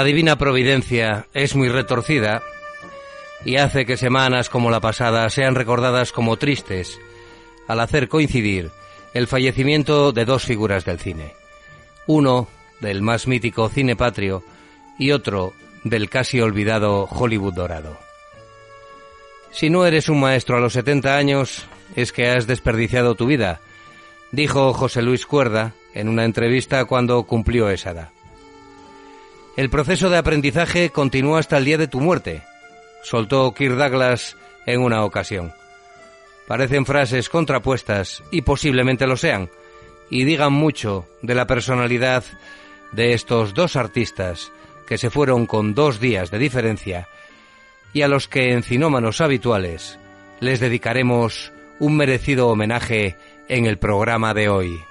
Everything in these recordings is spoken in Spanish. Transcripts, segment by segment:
La divina providencia es muy retorcida y hace que semanas como la pasada sean recordadas como tristes al hacer coincidir el fallecimiento de dos figuras del cine. Uno del más mítico cine patrio y otro del casi olvidado Hollywood dorado. Si no eres un maestro a los 70 años, es que has desperdiciado tu vida, dijo José Luis Cuerda en una entrevista cuando cumplió esa edad. El proceso de aprendizaje continúa hasta el día de tu muerte, soltó Kirk Douglas en una ocasión. Parecen frases contrapuestas, y posiblemente lo sean, y digan mucho de la personalidad de estos dos artistas que se fueron con dos días de diferencia y a los que en Cinómanos Habituales les dedicaremos un merecido homenaje en el programa de hoy.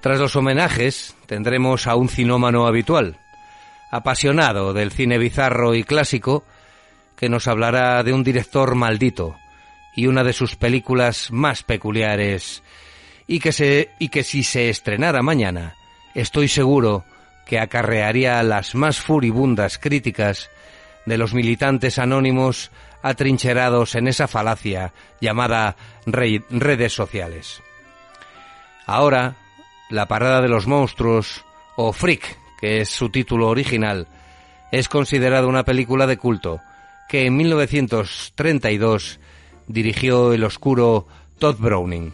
Tras los homenajes tendremos a un cinómano habitual, apasionado del cine bizarro y clásico, que nos hablará de un director maldito y una de sus películas más peculiares y que, se, y que si se estrenara mañana, estoy seguro que acarrearía las más furibundas críticas de los militantes anónimos atrincherados en esa falacia llamada redes sociales. Ahora, La Parada de los Monstruos, o Freak, que es su título original, es considerada una película de culto que en 1932 dirigió el oscuro Todd Browning.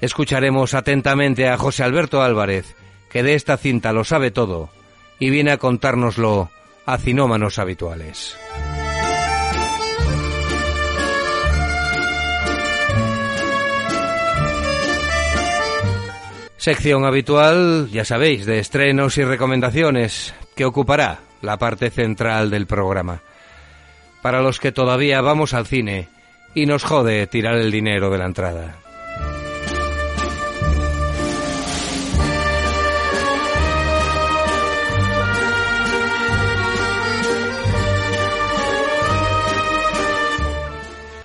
Escucharemos atentamente a José Alberto Álvarez, que de esta cinta lo sabe todo y viene a contárnoslo a cinómanos habituales. Sección habitual, ya sabéis, de estrenos y recomendaciones, que ocupará la parte central del programa. Para los que todavía vamos al cine y nos jode tirar el dinero de la entrada.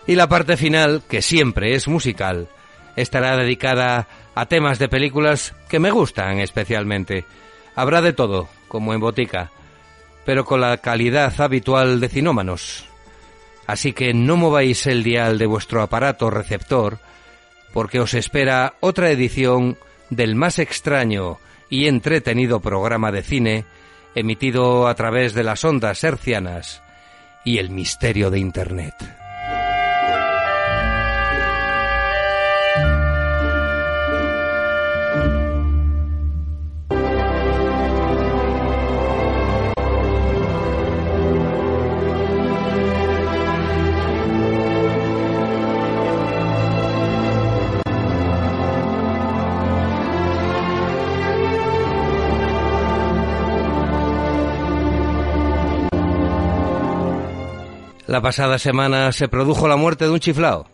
Y la parte final, que siempre es musical, estará dedicada a temas de películas que me gustan especialmente. Habrá de todo, como en botica, pero con la calidad habitual de cinómanos. Así que no mováis el dial de vuestro aparato receptor, porque os espera otra edición del más extraño y entretenido programa de cine emitido a través de las ondas hercianas y el misterio de Internet. La pasada semana se produjo la muerte de un chiflao.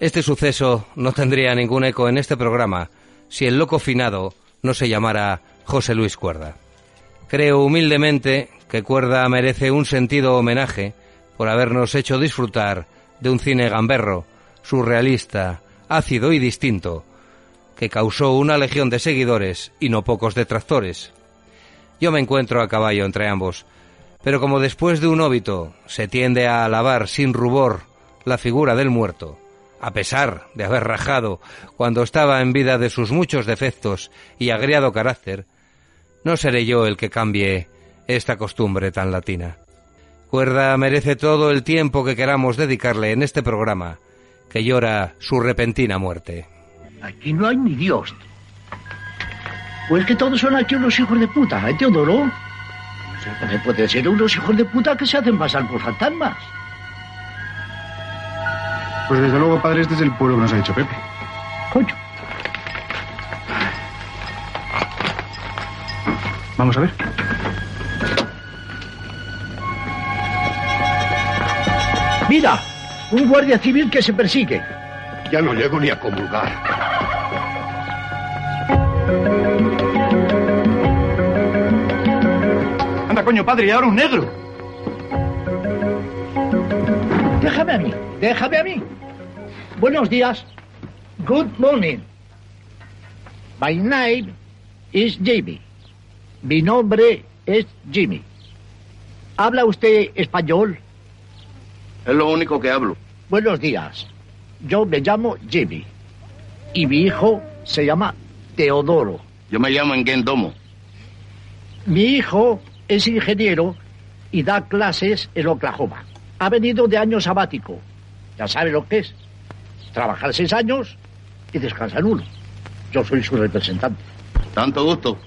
Este suceso no tendría ningún eco en este programa si el loco finado no se llamara José Luis Cuerda. Creo humildemente que Cuerda merece un sentido homenaje por habernos hecho disfrutar de un cine gamberro, surrealista, ácido y distinto, que causó una legión de seguidores y no pocos detractores. Yo me encuentro a caballo entre ambos, pero como después de un óbito se tiende a alabar sin rubor la figura del muerto, a pesar de haber rajado cuando estaba en vida de sus muchos defectos y agriado carácter, no seré yo el que cambie esta costumbre tan latina. Cuerda merece todo el tiempo que queramos dedicarle en este programa, que llora su repentina muerte. Aquí no hay ni Dios. Pues que todos son aquí unos hijos de puta, ¿eh, Teodoro? También puede ser unos hijos de puta que se hacen pasar por fantasmas. Pues desde luego, padre, este es el pueblo que nos ha dicho Pepe. Coño. Vamos a ver. Mira, un guardia civil que se persigue. Ya no llego ni a comulgar. Coño, padre, y ahora un negro. Déjame a mí, déjame a mí. Buenos días. Good morning. My name is Jimmy. Mi nombre es Jimmy. ¿Habla usted español? Es lo único que hablo. Buenos días. Yo me llamo Jimmy. Y mi hijo se llama Teodoro. Yo me llamo Engendomo. Mi hijo es ingeniero y da clases en Oklahoma. Ha venido de año sabático. Ya sabe lo que es. Trabajar seis años y descansar uno. Yo soy su representante. Tanto gusto.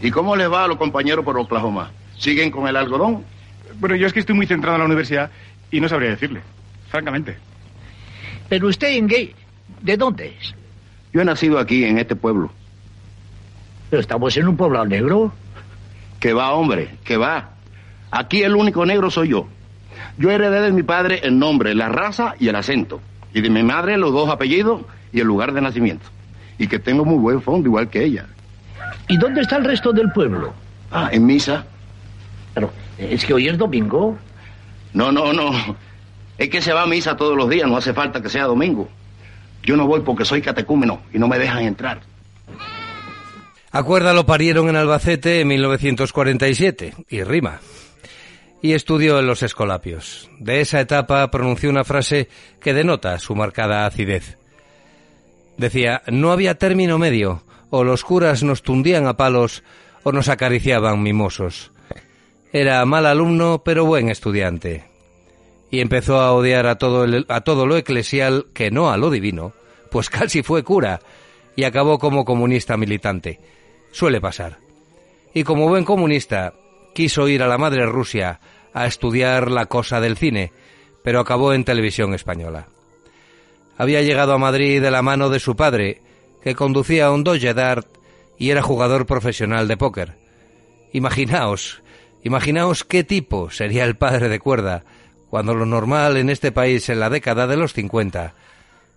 ¿Y cómo le va a los compañeros por Oklahoma? ¿Siguen con el algodón? Bueno, yo es que estoy muy centrado en la universidad y no sabría decirle, francamente. Pero usted, gay, ¿de dónde es? Yo he nacido aquí, en este pueblo. Pero estamos en un pueblo negro. Que va, hombre, que va. Aquí el único negro soy yo. Yo heredé de mi padre el nombre, la raza y el acento. Y de mi madre los dos apellidos y el lugar de nacimiento. Y que tengo muy buen fondo, igual que ella. ¿Y dónde está el resto del pueblo? Ah, en misa. Pero, ¿es que hoy es domingo? No, no, no. Es que se va a misa todos los días, no hace falta que sea domingo. Yo no voy porque soy catecúmeno y no me dejan entrar. Acuerda lo parieron en Albacete en 1947, y rima. Y estudió en los Escolapios. De esa etapa pronunció una frase que denota su marcada acidez. Decía, no había término medio, o los curas nos tundían a palos o nos acariciaban mimosos. Era mal alumno, pero buen estudiante. Y empezó a odiar a todo, el- a todo lo eclesial que no a lo divino, pues casi fue cura, y acabó como comunista militante. Suele pasar. Y como buen comunista, quiso ir a la madre Rusia a estudiar la cosa del cine, pero acabó en televisión española. Había llegado a Madrid de la mano de su padre, que conducía un Dodge Dart y era jugador profesional de póker. Imaginaos, imaginaos qué tipo sería el padre de cuerda, cuando lo normal en este país en la década de los 50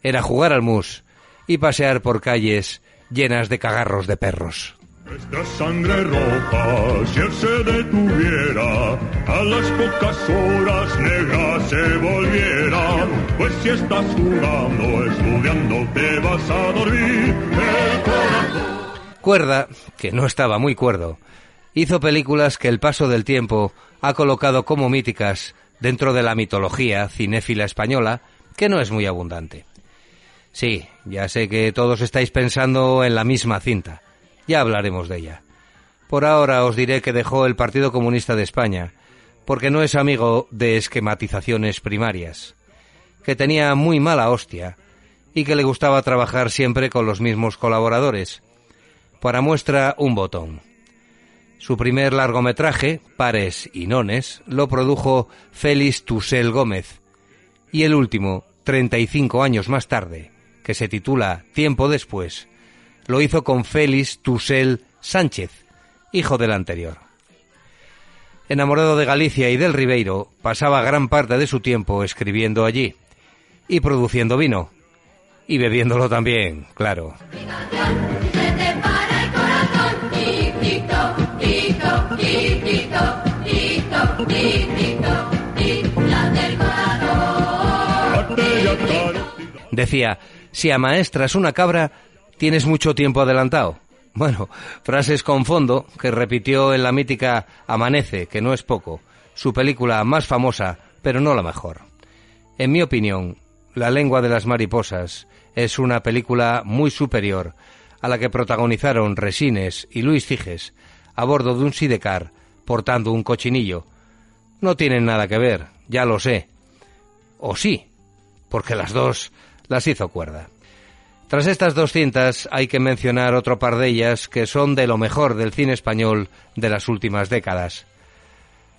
era jugar al mus y pasear por calles llenas de cagarros de perros. Esta sangre roja, si él se detuviera, a las pocas horas negra se volviera. Pues si estás jugando, estudiando, te vas a dormir. El corazón. Cuerda, que no estaba muy cuerdo, hizo películas que el paso del tiempo ha colocado como míticas dentro de la mitología cinéfila española, que no es muy abundante. Sí, ya sé que todos estáis pensando en la misma cinta. Ya hablaremos de ella. Por ahora os diré que dejó el Partido Comunista de España, porque no es amigo de esquematizaciones primarias, que tenía muy mala hostia y que le gustaba trabajar siempre con los mismos colaboradores. Para muestra, un botón. Su primer largometraje, Pares y Nones, lo produjo Félix Tusel Gómez, y el último, 35 años más tarde, que se titula Tiempo después, lo hizo con Félix Tusel Sánchez, hijo del anterior. Enamorado de Galicia y del Ribeiro, pasaba gran parte de su tiempo escribiendo allí y produciendo vino. Y bebiéndolo también, claro. Decía, si amaestras una cabra, tienes mucho tiempo adelantado. Bueno, frases con fondo que repitió en la mítica Amanece, que no es poco, su película más famosa, pero no la mejor. En mi opinión, La lengua de las mariposas es una película muy superior a la que protagonizaron Resines y Luis Figes a bordo de un sidecar portando un cochinillo. No tienen nada que ver, ya lo sé. O sí, porque las dos las hizo cuerda. Tras estas dos cintas hay que mencionar otro par de ellas que son de lo mejor del cine español de las últimas décadas.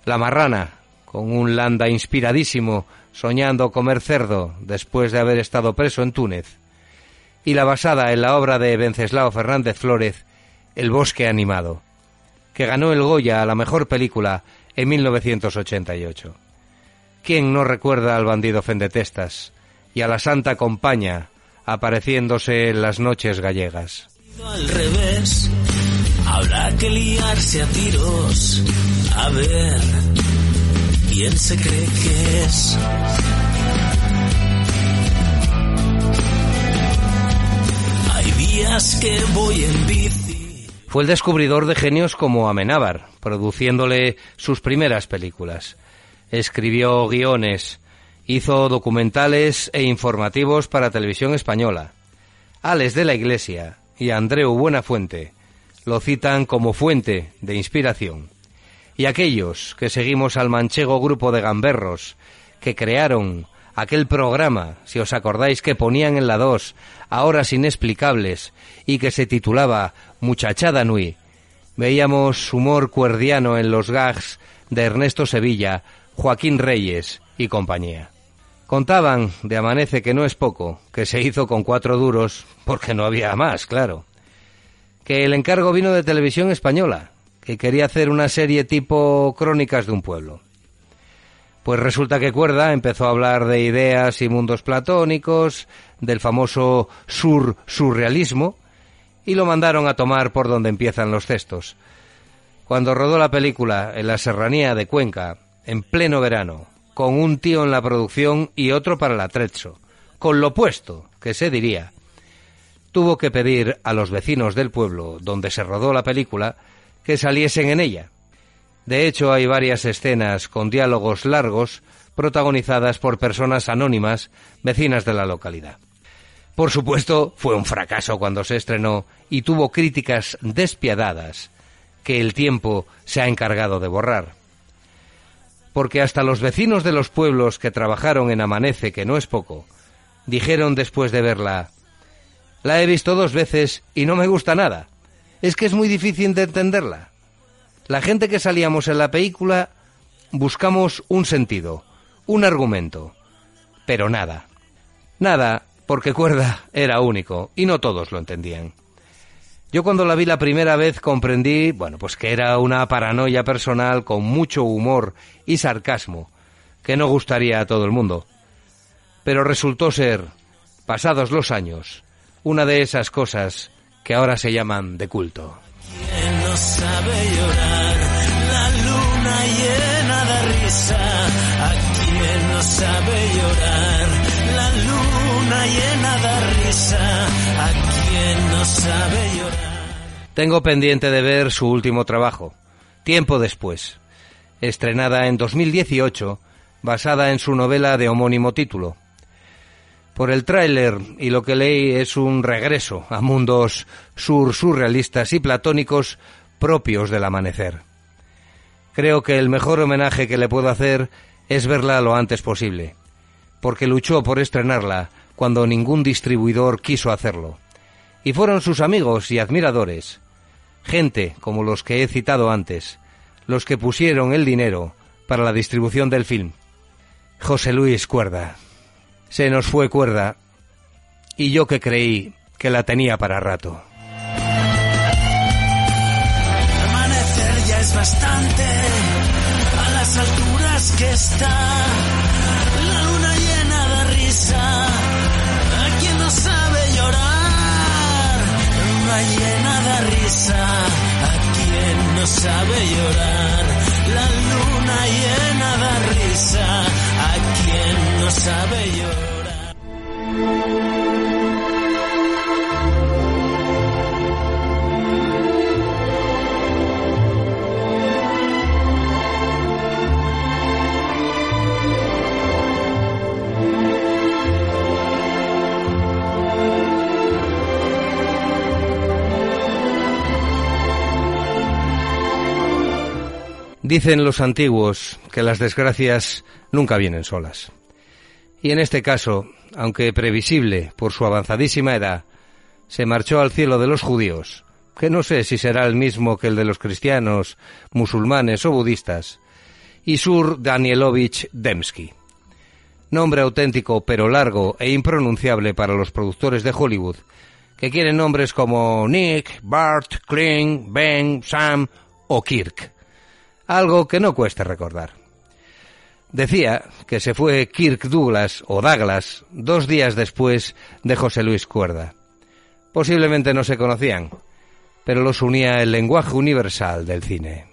La Marrana, con un Landa inspiradísimo, soñando comer cerdo después de haber estado preso en Túnez. Y la basada en la obra de Venceslao Fernández Flórez, El bosque animado, que ganó el Goya a la mejor película en 1988. ¿Quién no recuerda al bandido Fendetestas y a la Santa Compaña apareciéndose en las noches gallegas? al revés. Habrá que liarse a tiros. A ver. quién se cree que es. Hay días que voy en bici. Fue el descubridor de genios como Amenábar, produciéndole sus primeras películas. Escribió guiones, hizo documentales e informativos para televisión española. Alex de la Iglesia y Andreu Buenafuente lo citan como fuente de inspiración. Y aquellos que seguimos al manchego grupo de gamberros que crearon aquel programa, si os acordáis, que ponían en la 2 a horas inexplicables y que se titulaba Muchachada Nui, veíamos humor cuerdiano en los gags de Ernesto Sevilla, Joaquín Reyes y compañía. Contaban de Amanece que no es poco, que se hizo con cuatro duros, porque no había más, claro. Que el encargo vino de televisión española, que quería hacer una serie tipo Crónicas de un pueblo. Pues resulta que Cuerda empezó a hablar de ideas y mundos platónicos, del famoso sur surrealismo, y lo mandaron a tomar por donde empiezan los cestos. Cuando rodó la película en la serranía de Cuenca, en pleno verano, con un tío en la producción y otro para el atrezzo, con lo puesto, que se diría, tuvo que pedir a los vecinos del pueblo donde se rodó la película que saliesen en ella. De hecho, hay varias escenas con diálogos largos protagonizadas por personas anónimas vecinas de la localidad. Por supuesto, fue un fracaso cuando se estrenó y tuvo críticas despiadadas que el tiempo se ha encargado de borrar. Porque hasta los vecinos de los pueblos que trabajaron en Amanece, que no es poco, dijeron después de verla, la he visto dos veces y no me gusta nada. Es que es muy difícil de entenderla. La gente que salíamos en la película buscamos un sentido, un argumento, pero nada. Nada, porque Cuerda era único y no todos lo entendían. Yo cuando la vi la primera vez comprendí, bueno, pues que era una paranoia personal con mucho humor y sarcasmo, que no gustaría a todo el mundo. Pero resultó ser, pasados los años, una de esas cosas que ahora se llaman de culto. ¿Quién no sabe llorar? La luna llena de risa. ¿A quién no sabe llorar? La luna llena de risa. Tengo pendiente de ver su último trabajo, Tiempo después, estrenada en 2018, basada en su novela de homónimo título. Por el tráiler y lo que leí es un regreso a mundos sur surrealistas y platónicos propios del amanecer. Creo que el mejor homenaje que le puedo hacer es verla lo antes posible, porque luchó por estrenarla cuando ningún distribuidor quiso hacerlo. Y fueron sus amigos y admiradores, gente como los que he citado antes, los que pusieron el dinero para la distribución del film. José Luis Cuerda. Se nos fue Cuerda y yo que creí que la tenía para rato. Amanecer ya es bastante a las alturas que está. ¿A quién no sabe llorar? La luna llena de risa. ¿A quién no sabe llorar? Dicen los antiguos que las desgracias nunca vienen solas. Y en este caso, aunque previsible por su avanzadísima edad, se marchó al cielo de los judíos, que no sé si será el mismo que el de los cristianos, musulmanes o budistas, Isur Danielovich Demsky. Nombre auténtico pero largo e impronunciable para los productores de Hollywood, que quieren nombres como Nick, Bart, Kling, Ben, Sam o Kirk. Algo que no cueste recordar. Decía que se fue Kirk Douglas o Douglas dos días después de José Luis Cuerda. Posiblemente no se conocían, pero los unía el lenguaje universal del cine.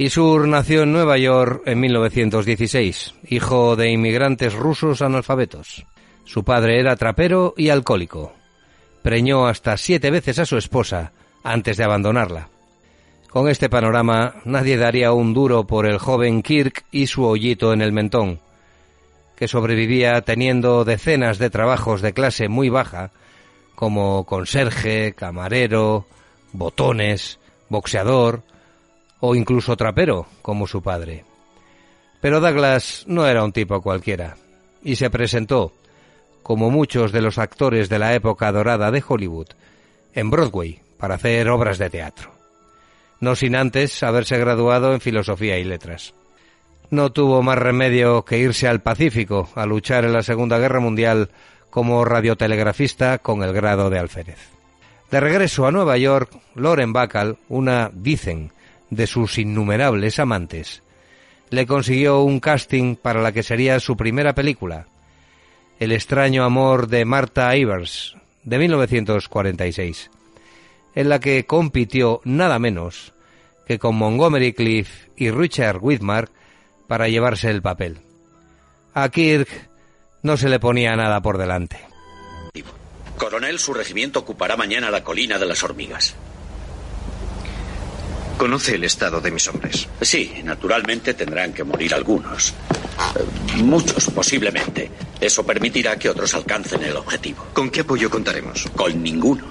Isur nació en Nueva York en 1916, hijo de inmigrantes rusos analfabetos. Su padre era trapero y alcohólico. Preñó hasta siete veces a su esposa antes de abandonarla. Con este panorama, nadie daría un duro por el joven Kirk y su hoyito en el mentón, que sobrevivía teniendo decenas de trabajos de clase muy baja, como conserje, camarero, botones, boxeador o incluso trapero, como su padre. Pero Douglas no era un tipo cualquiera, y se presentó, como muchos de los actores de la época dorada de Hollywood, en Broadway para hacer obras de teatro. No sin antes haberse graduado en Filosofía y Letras. No tuvo más remedio que irse al Pacífico a luchar en la Segunda Guerra Mundial como radiotelegrafista con el grado de alférez. De regreso a Nueva York, Lauren Bacall, una, dicen, de sus innumerables amantes, le consiguió un casting para la que sería su primera película, El extraño amor de Martha Ivers, de 1946, en la que compitió nada menos que con Montgomery Cliff y Richard Whitmark para llevarse el papel. A Kirk no se le ponía nada por delante. Coronel, su regimiento ocupará mañana la colina de las hormigas. Conoce el estado de mis hombres. Sí, naturalmente tendrán que morir algunos. Eh, Muchos, posiblemente. Eso permitirá que otros alcancen el objetivo. ¿Con qué apoyo contaremos? Con ninguno.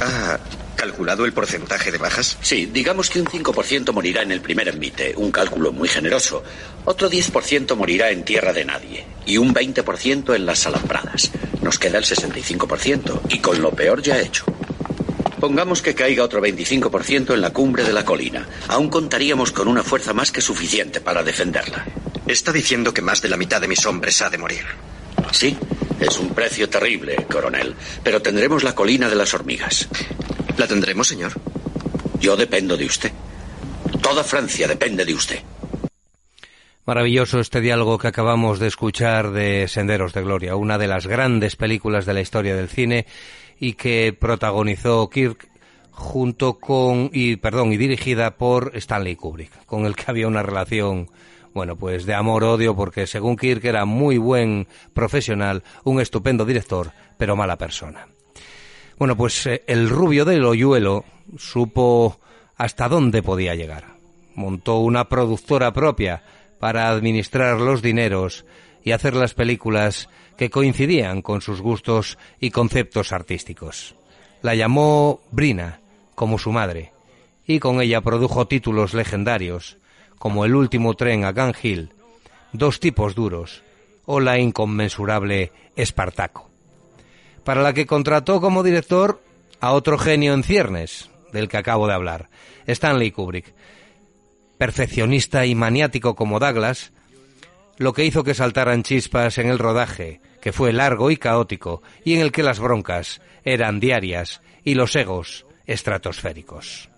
¿Ha calculado el porcentaje de bajas? Sí, digamos que un 5% morirá en el primer envite, un cálculo muy generoso. Otro 10% morirá en tierra de nadie y un 20% en las alambradas. Nos queda el 65% y con lo peor ya hecho. Pongamos que caiga otro 25% en la cumbre de la colina. Aún contaríamos con una fuerza más que suficiente para defenderla. Está diciendo que más de la mitad de mis hombres ha de morir. Sí, es un precio terrible, coronel, pero tendremos la colina de las hormigas. ¿La tendremos, señor? Yo dependo de usted. Toda Francia depende de usted. Maravilloso este diálogo que acabamos de escuchar de Senderos de Gloria, una de las grandes películas de la historia del cine y que protagonizó Kirk junto con y perdón y dirigida por Stanley Kubrick, con el que había una relación bueno, pues de amor-odio porque según Kirk era muy buen profesional, un estupendo director, pero mala persona. Bueno, pues eh, el rubio del hoyuelo supo hasta dónde podía llegar. Montó una productora propia para administrar los dineros y hacer las películas que coincidían con sus gustos y conceptos artísticos. La llamó Brina, como su madre, y con ella produjo títulos legendarios, como El último tren a Gun Hill, Dos tipos duros o la inconmensurable Espartaco, para la que contrató como director a otro genio en ciernes, del que acabo de hablar, Stanley Kubrick, perfeccionista y maniático como Douglas, lo que hizo que saltaran chispas en el rodaje, que fue largo y caótico, y en el que las broncas eran diarias y los egos estratosféricos.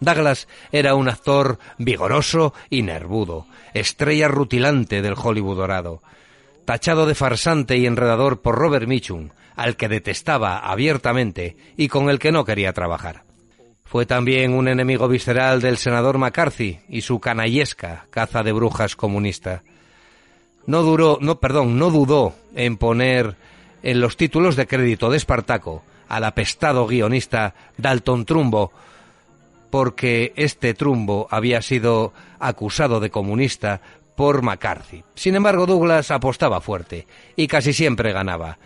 Douglas era un actor vigoroso y nervudo, estrella rutilante del Hollywood dorado, tachado de farsante y enredador por Robert Mitchum, al que detestaba abiertamente y con el que no quería trabajar. Fue también un enemigo visceral del senador McCarthy y su canallesca caza de brujas comunista. No duró, no, perdón, no dudó en poner en los títulos de crédito de Espartaco al apestado guionista Dalton Trumbo, porque este Trumbo había sido acusado de comunista por McCarthy. Sin embargo, Douglas apostaba fuerte y casi siempre ganaba.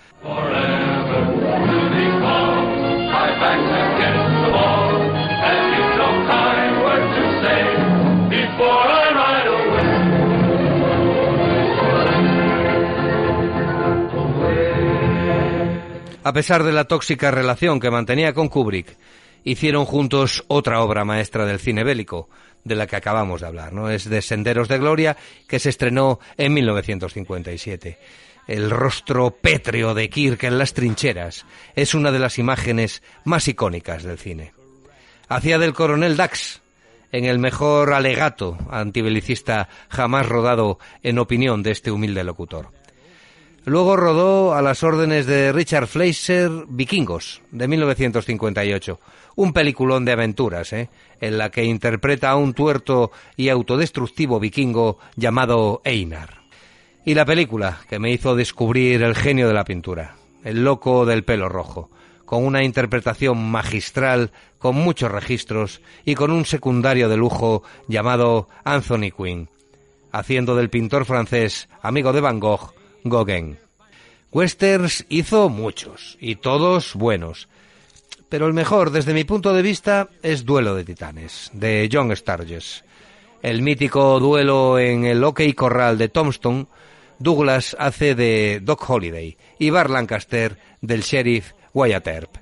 A pesar de la tóxica relación que mantenía con Kubrick, hicieron juntos otra obra maestra del cine bélico, de la que acabamos de hablar, ¿no? Es de Senderos de Gloria, que se estrenó en 1957. El rostro pétreo de Kirk en las trincheras es una de las imágenes más icónicas del cine. Hacía del coronel Dax, en el mejor alegato antibelicista jamás rodado en opinión de este humilde locutor. Luego rodó a las órdenes de Richard Fleischer Vikingos, de 1958. Un peliculón de aventuras, ¿eh? en la que interpreta a un tuerto y autodestructivo vikingo llamado Einar. Y la película que me hizo descubrir el genio de la pintura, el loco del pelo rojo, con una interpretación magistral, con muchos registros y con un secundario de lujo llamado Anthony Quinn, haciendo del pintor francés, amigo de Van Gogh, Gauguin. Westerns hizo muchos, y todos buenos. Pero el mejor, desde mi punto de vista, es Duelo de Titanes, de John Sturges. El mítico duelo en el OK Corral de Tombstone, Douglas hace de Doc Holliday y Bar Lancaster del sheriff Wyatt Earp.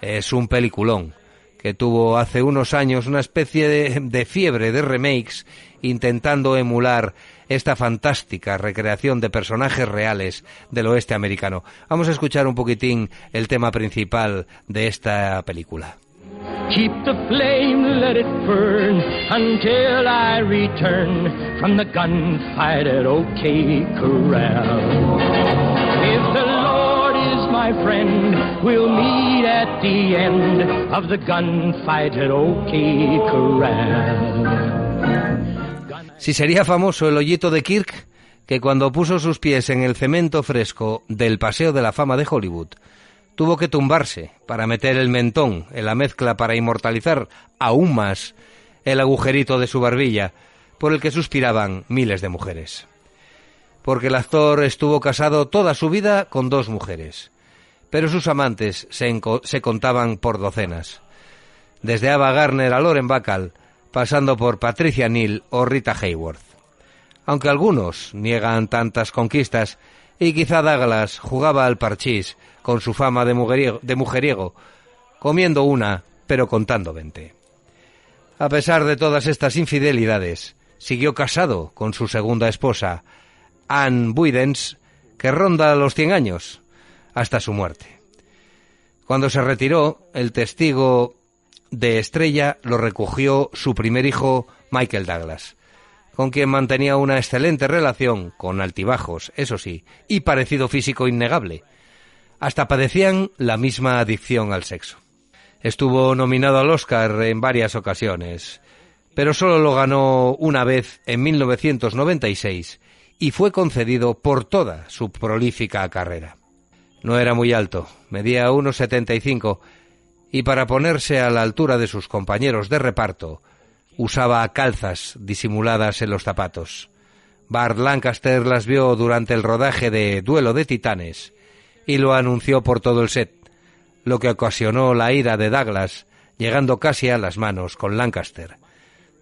Es un peliculón que tuvo hace unos años una especie de, de fiebre de remakes intentando emular esta fantástica recreación de personajes reales del oeste americano. Vamos a escuchar un poquitín el tema principal de esta película. Keep the flame, let it burn until I return from the gunfight at OK Corral. If the Lord is my friend, we'll meet at the end of the gunfight at OK Corral. Si sería famoso el hoyito de Kirk, que cuando puso sus pies en el cemento fresco del Paseo de la Fama de Hollywood, tuvo que tumbarse para meter el mentón en la mezcla para inmortalizar aún más el agujerito de su barbilla por el que suspiraban miles de mujeres. Porque el actor estuvo casado toda su vida con dos mujeres, pero sus amantes se, se contaban por docenas. Desde Ava Gardner a Loren Bacall, pasando por Patricia Neal o Rita Hayworth. Aunque algunos niegan tantas conquistas, y quizá Douglas jugaba al parchís con su fama de mujeriego, comiendo una, pero contando veinte. A pesar de todas estas infidelidades, siguió casado con su segunda esposa, Anne Buydens, que ronda los 100 años, hasta su muerte. Cuando se retiró, el testigo de Estrella lo recogió su primer hijo, Michael Douglas, con quien mantenía una excelente relación, con altibajos, eso sí, y parecido físico innegable. Hasta padecían la misma adicción al sexo. Estuvo nominado al Oscar en varias ocasiones, pero solo lo ganó una vez en 1996 y fue concedido por toda su prolífica carrera. No era muy alto, medía 1,75 y para ponerse a la altura de sus compañeros de reparto usaba calzas disimuladas en los zapatos. Bart Lancaster las vio durante el rodaje de Duelo de Titanes y lo anunció por todo el set, lo que ocasionó la ira de Douglas, llegando casi a las manos con Lancaster.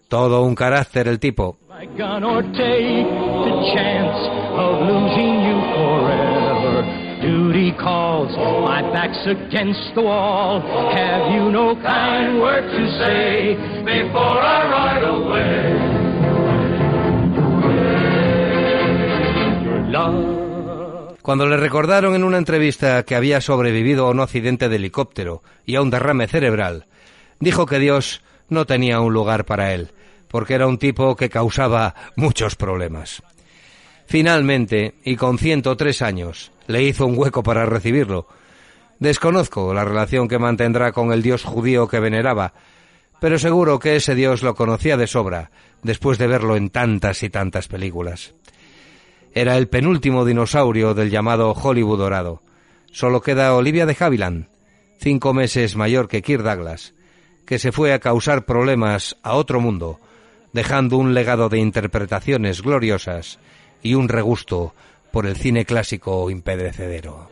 Todo un carácter el tipo, Duty calls, my back's against the wall. Have you no kind word to say before I ride away? Cuando le recordaron en una entrevista que había sobrevivido a un accidente de helicóptero y a un derrame cerebral, dijo que Dios no tenía un lugar para él, porque era un tipo que causaba muchos problemas. Finalmente, y con 103 años, le hizo un hueco para recibirlo. Desconozco la relación que mantendrá con el dios judío que veneraba, pero seguro que ese dios lo conocía de sobra, después de verlo en tantas y tantas películas. Era el penúltimo dinosaurio del llamado Hollywood dorado. Solo queda Olivia de Havilland, cinco meses mayor que Kirk Douglas, que se fue a causar problemas a otro mundo, dejando un legado de interpretaciones gloriosas y un regusto por el cine clásico impedrecedero.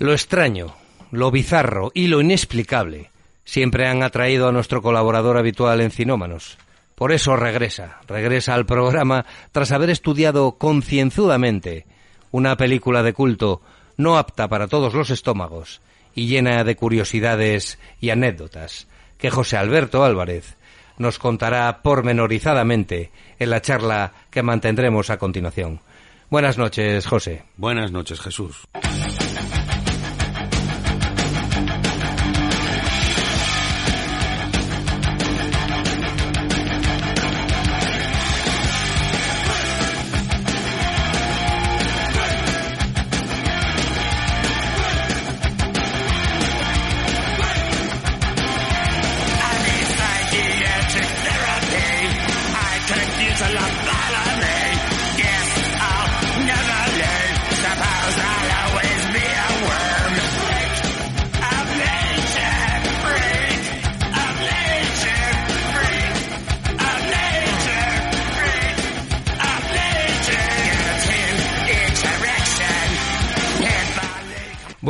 Lo extraño, lo bizarro y lo inexplicable siempre han atraído a nuestro colaborador habitual en Cinómanos, Por eso regresa, regresa al programa tras haber estudiado concienzudamente una película de culto no apta para todos los estómagos y llena de curiosidades y anécdotas que José Alberto Álvarez nos contará pormenorizadamente en la charla que mantendremos a continuación. Buenas noches, José. Buenas noches, Jesús.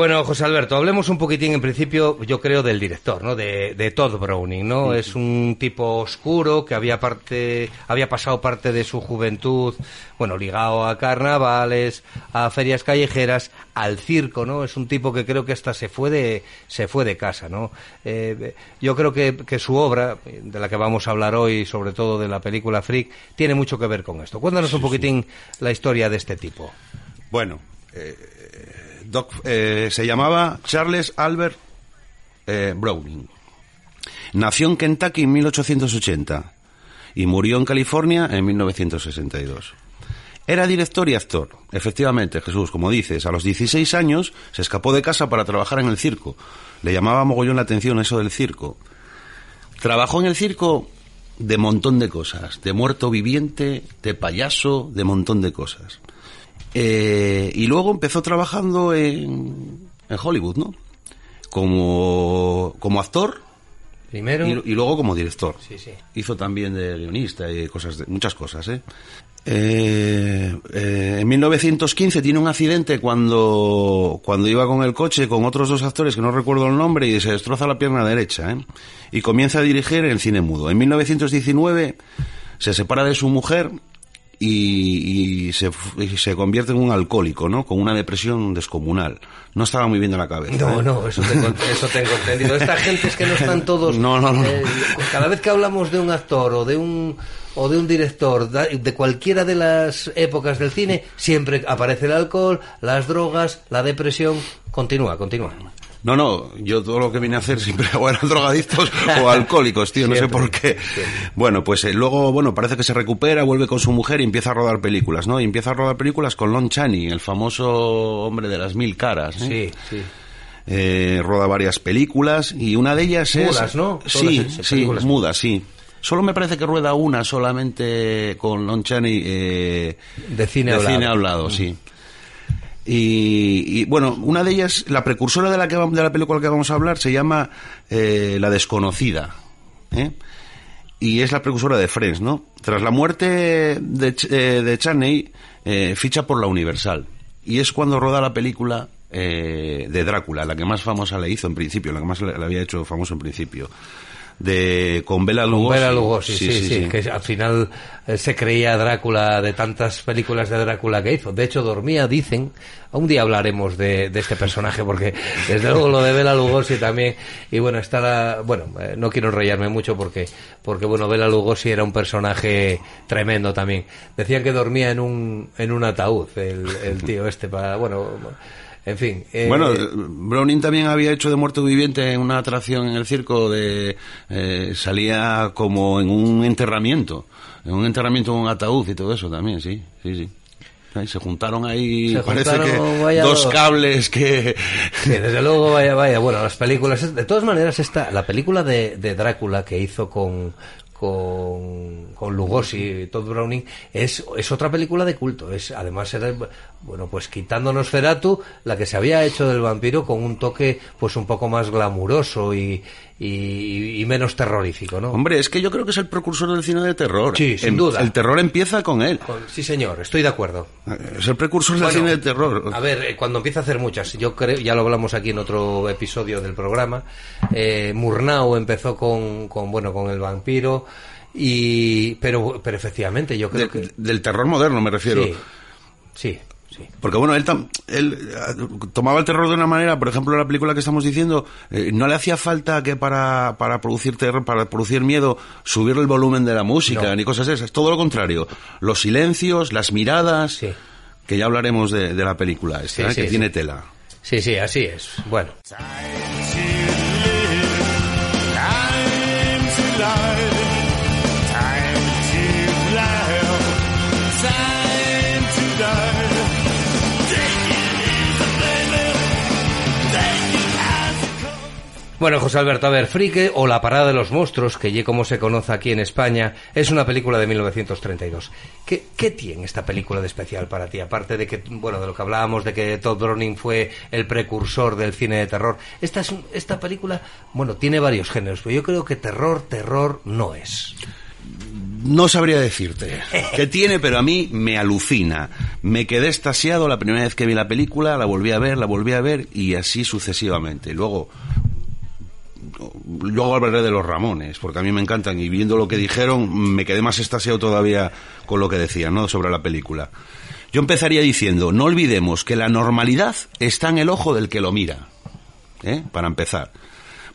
Bueno, José Alberto, hablemos un poquitín en principio, yo creo, del director, ¿no? De, de Todd Browning, ¿no? Es un tipo oscuro que había parte, había pasado parte de su juventud, bueno, ligado a carnavales, a ferias callejeras, al circo, ¿no? Es un tipo que creo que hasta se fue de, se fue de casa, ¿no? Eh, yo creo que, que su obra, de la que vamos a hablar hoy, sobre todo de la película Freak, tiene mucho que ver con esto. Cuéntanos un poquitín la historia de este tipo. Bueno, eh, Doc, eh, se llamaba Charles Albert eh, Browning. Nació en Kentucky en 1880 y murió en California en 1962. Era director y actor. Efectivamente, Jesús, como dices, a los 16 años se escapó de casa para trabajar en el circo. Le llamaba mogollón la atención eso del circo. Trabajó en el circo de montón de cosas, de muerto viviente, de payaso, de montón de cosas. Eh, y luego empezó trabajando en, en Hollywood, ¿no? Como, como actor Primero. y, y luego como director. Sí, sí. Hizo también de guionista y cosas de- muchas cosas, ¿eh? Eh, eh, en 1915 tiene un accidente cuando, cuando iba con el coche con otros dos actores que no recuerdo el nombre y se destroza la pierna derecha ¿eh? y comienza a dirigir en el cine mudo. En 1919 se separa de su mujer y, y se, y se convierte en un alcohólico, ¿no? Con una depresión descomunal. No estaba muy bien de la cabeza. No, ¿eh? no, eso tengo, eso tengo entendido. Esta gente es que no están todos. No, no, no. eh, cada vez que hablamos de un actor o de un o de un director de cualquiera de las épocas del cine, siempre aparece el alcohol, las drogas, la depresión. Continúa, continúa. No, no, yo todo lo que vine a hacer siempre o eran drogadictos o alcohólicos, tío, no sé por qué. Bueno, pues eh, luego, bueno, parece que se recupera, vuelve con su mujer y empieza a rodar películas, ¿no? Y empieza a rodar películas con Lon Chaney, el famoso hombre de las mil caras. ¿eh? Sí, sí. Eh, roda varias películas y una de ellas es... Mudas, ¿no? Todas Sí, sí, mudas, sí. Solo me parece que rueda una solamente con Lon Chaney eh, De cine hablado. cine hablado, sí. Y, bueno, una de ellas, la precursora de la, que, de la película que vamos a hablar, se llama eh, La Desconocida. ¿eh? Y es la precursora de Friends, ¿no? Tras la muerte de, eh, de Chaney, eh, ficha por la Universal. Y es cuando roda la película eh, de Drácula, la que más famosa le hizo en principio, la que más le había hecho famoso en principio. De, con Bela Con Lugosi. Bela Lugosi, sí, sí, que al final eh, se creía Drácula de tantas películas de Drácula que hizo. De hecho, dormía, dicen, un día hablaremos de, de este personaje porque desde luego lo de Bela Lugosi también, y bueno, está la, bueno, eh, no quiero enrollarme mucho porque, porque bueno, Bela Lugosi era un personaje tremendo también. Decían que dormía en un, en un ataúd, el, el tío este, para, bueno, en fin. eh, Bueno, eh, Browning también había hecho de muerto viviente en una atracción en el circo de eh, salía como en un enterramiento, en un enterramiento en un ataúd y todo eso también, sí, sí, sí. Ahí se juntaron ahí, Se parece juntaron, que dos cables que Sí, desde luego, vaya, vaya. Bueno, las películas. De todas maneras, esta, la película de, de Drácula que hizo con, con, con Lugosi y Todd Browning es, es otra película de culto. Es, además, era, bueno, pues quitándonos Feratu, la que se había hecho del vampiro con un toque, pues un poco más glamuroso y, y, y menos terrorífico, ¿no? Hombre, es que yo creo que es el precursor del cine de terror. Sí, sin duda. El terror empieza con él. Con- sí, señor, estoy de acuerdo. Es el precursor del cine de terror. A ver, eh, cuando empieza a hacer muchas, yo creo, ya lo hablamos aquí en otro episodio del programa, eh, Murnau empezó con, con, bueno, con el vampiro, Y, pero, pero efectivamente, yo creo De- que. Del terror moderno me refiero. Sí, sí, sí. Porque bueno, él, tam- él eh, tomaba el terror de una manera, por ejemplo, la película que estamos diciendo, eh, no le hacía falta que para, para producir terror, para producir miedo, subir el volumen de la música, No. ni cosas esas, todo lo contrario. Los silencios, las miradas, Sí. que ya hablaremos de, de la película esta, Sí, ¿eh? sí, que sí. tiene tela. Sí, sí, así es. Bueno. Bueno, José Alberto, a ver, Frique o La Parada de los Monstruos, que ya como se conoce aquí en España, es una película de 1932. ¿Qué, ¿Qué tiene esta película de especial para ti? Aparte de que, bueno, de lo que hablábamos, de que Todd Browning fue el precursor del cine de terror. Esta, es esta película, bueno, tiene varios géneros, pero yo creo que terror, terror no es. No sabría decirte qué tiene, pero a mí me alucina. Me quedé estasiado la primera vez que vi la película, la volví a ver, la volví a ver y así sucesivamente. Luego, luego hablaré de los Ramones, porque a mí me encantan y viendo lo que dijeron me quedé más estasiado todavía con lo que decían, ¿no? Sobre la película. Yo empezaría diciendo, no olvidemos que la normalidad está en el ojo del que lo mira, ¿eh? Para empezar.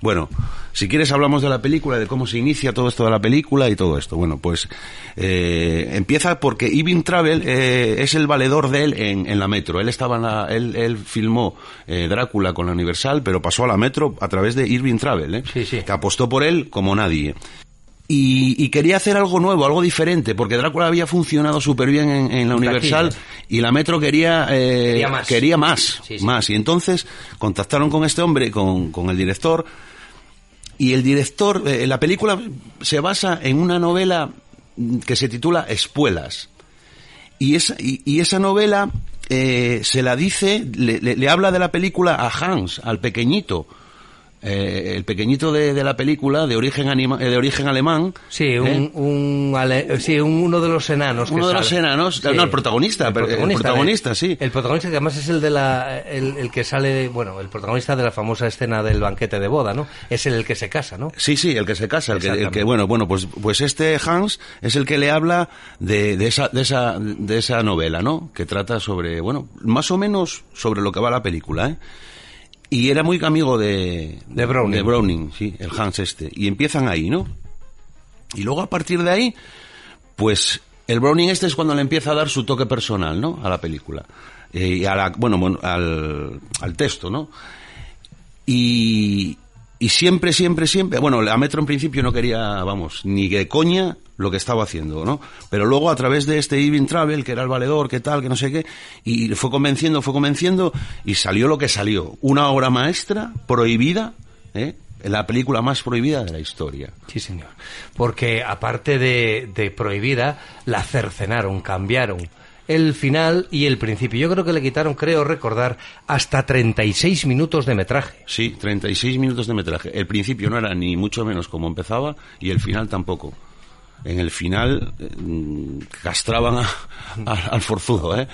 Bueno, si quieres hablamos de la película, de cómo se inicia todo esto de la película y todo esto. Bueno, pues eh, empieza porque Irving Travel eh, es el valedor de él en, en la Metro. Él estaba en la, él, él filmó eh, Drácula con la Universal, pero pasó a la Metro a través de Irving Travel, ¿eh? Sí, sí. que apostó por él como nadie. Y, y quería hacer algo nuevo, algo diferente, porque Drácula había funcionado súper bien en, en la Universal y la Metro quería, eh, Quería más. quería más, Sí, sí. más. Y entonces contactaron con este hombre, con, con el director, y el director, eh, la película se basa en una novela que se titula Espuelas. Y esa, y, esa novela eh, se la dice, le- le habla de la película a Hans, al pequeñito. Eh, el pequeñito de, de la película, de origen, anima- eh, de origen alemán. Sí, un, ¿eh? un ale- sí, un- uno de los enanos. que Uno de los enanos, no, el protagonista, pero- el protagonista, sí. El protagonista que además es el de la, el, el que sale, bueno, el protagonista de la famosa escena del banquete de boda, ¿no? Es el, el que se casa, ¿no? Sí, sí, el que se casa, el que, el que- bueno, bueno, pues, pues este Hans es el que le habla de, de esa, de esa, de esa novela, ¿no? Que trata sobre, bueno, más o menos sobre lo que va la película, ¿eh? Y era muy amigo de, De Browning. de Browning, sí, el Hans este. Y empiezan ahí, ¿no? Y luego a partir de ahí, pues el Browning este es cuando le empieza a dar su toque personal, ¿no? A la película. Eh, y a la, bueno, bueno, al, al texto, ¿no? Y, y siempre, siempre, siempre, bueno, la Metro en principio no quería, vamos, ni de coña lo que estaba haciendo, ¿no? Pero luego a través de este Irving Travel, que era el valedor, que tal, que no sé qué, y fue convenciendo, fue convenciendo, y salió lo que salió. Una obra maestra, prohibida, ¿eh? La película más prohibida de la historia. Sí, señor. Porque aparte de, de prohibida, la cercenaron, cambiaron el final y el principio. Yo creo que le quitaron, creo recordar, hasta 36 minutos de metraje. Sí, 36 minutos de metraje. El principio no era ni mucho menos como empezaba y el final tampoco. En el final eh, castraban a- a- al forzudo, ¿eh?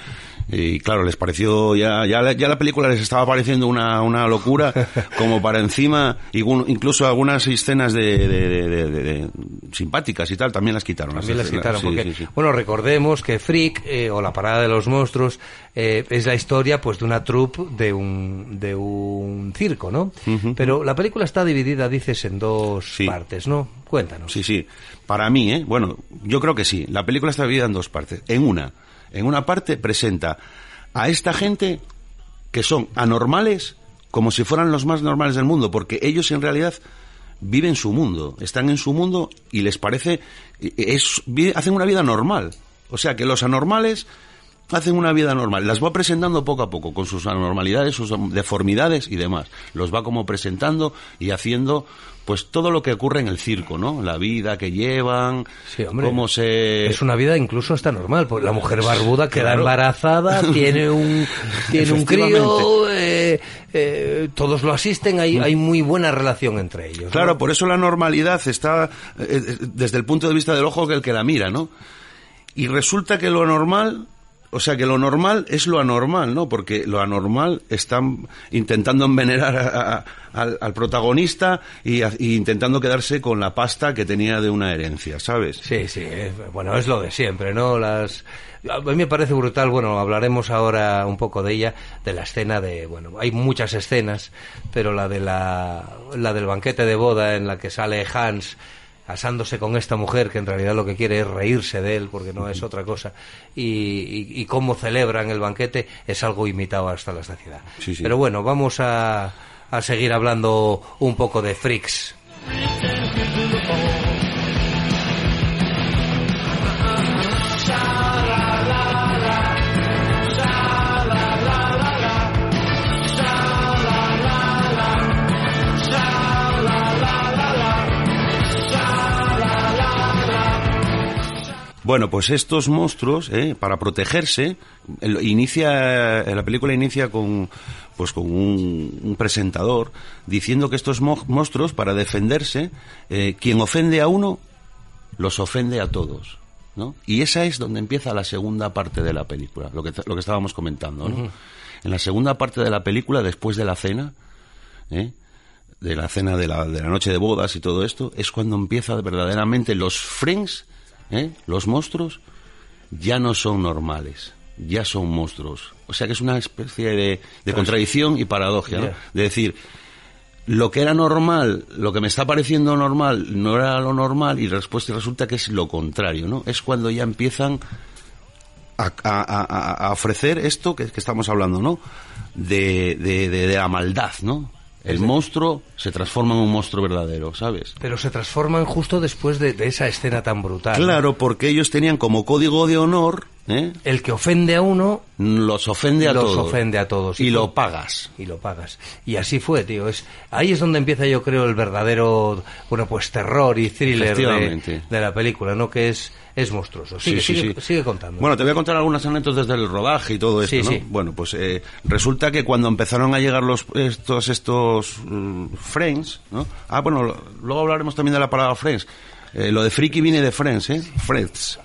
Y claro, les pareció, ya, ya, la- ya la película les estaba pareciendo una, una locura, como para encima, incluso algunas escenas de, de- de- simpáticas y tal, también las quitaron. También las quitaron, porque, sí, sí. bueno, recordemos que Freak, eh, o La Parada de los Monstruos, eh, es la historia, pues, de una troupe de un, de un circo, ¿no? Pero la película está dividida, dices, en dos partes, ¿no? Cuéntanos. Sí, sí. Para mí, ¿eh? Bueno, yo creo que sí. La película está dividida en dos partes. En una, en una parte presenta a esta gente que son anormales como si fueran los más normales del mundo, porque ellos en realidad viven su mundo, están en su mundo y les parece es vi- hacen una vida normal. O sea, que los anormales hacen una vida normal. Las va presentando poco a poco, con sus anormalidades, sus deformidades y demás. Los va como presentando y haciendo, pues, todo lo que ocurre en el circo, ¿no? La vida que llevan, Sí, hombre. cómo se... Es una vida incluso hasta normal, porque la mujer barbuda queda Claro. embarazada, tiene un tiene un crío, eh, eh, todos lo asisten, hay, hay muy buena relación entre ellos. ¿no? Claro, por eso la normalidad está eh, desde el punto de vista del ojo que el que la mira, ¿no? Y resulta que lo normal o sea que lo normal es lo anormal, ¿no? Porque lo anormal están intentando envenenar a- al, protagonista y, intentando quedarse con la pasta que tenía de una herencia, ¿sabes? Sí, sí, bueno, es lo de siempre, ¿no? Las a mí me parece brutal, bueno, hablaremos ahora un poco de ella, de la escena de, bueno, hay muchas escenas, pero la de la la del banquete de boda en la que sale Hans casándose con esta mujer que en realidad lo que quiere es reírse de él porque no es otra cosa y, y- y cómo celebran el banquete es algo imitado hasta la saciedad. Sí, sí. Pero bueno, vamos a, a seguir hablando un poco de freaks. Bueno, pues estos monstruos, ¿eh? para protegerse, inicia, la película inicia con, pues con un, un presentador diciendo que estos mo- monstruos, para defenderse, eh, quien ofende a uno, los ofende a todos. ¿no? Y esa es donde empieza la segunda parte de la película, lo que, lo que estábamos comentando. ¿no? En la segunda parte de la película, después de la cena, ¿eh? de la cena de la, de la noche de bodas y todo esto, es cuando empieza verdaderamente los friends, ¿eh? los monstruos, ya no son normales, ya son monstruos. O sea que es una especie de, de contradicción y paradoja. De decir, lo que era normal, lo que me está pareciendo normal, no era lo normal y después resulta que es lo contrario, ¿no? Es cuando ya empiezan a, a- a- a ofrecer esto que, que estamos hablando, ¿no? De, de- de- de la maldad, ¿no? El monstruo se transforma en un monstruo verdadero, ¿sabes? Pero se transforman justo después de, de esa escena tan brutal. Claro, porque ellos tenían como código de honor, ¿eh? El que ofende a uno los ofende a los todos. ofende a todos. Y lo pagas. Y lo pagas. Y así fue, tío. Es, ahí es donde empieza, yo creo, el verdadero, bueno, pues terror y thriller de, de la película, ¿no? Que es, es monstruoso. Sí, Sigue, sí, sigue, sí. sigue contando. Bueno, te voy a contar algunas anécdotas del rodaje y todo esto, Sí, ¿no? sí. Bueno, pues eh, resulta que cuando empezaron a llegar los estos estos friends, ¿no? Ah, bueno, luego hablaremos también de la palabra friends. Eh, lo de friki viene de friends, ¿eh? Friends.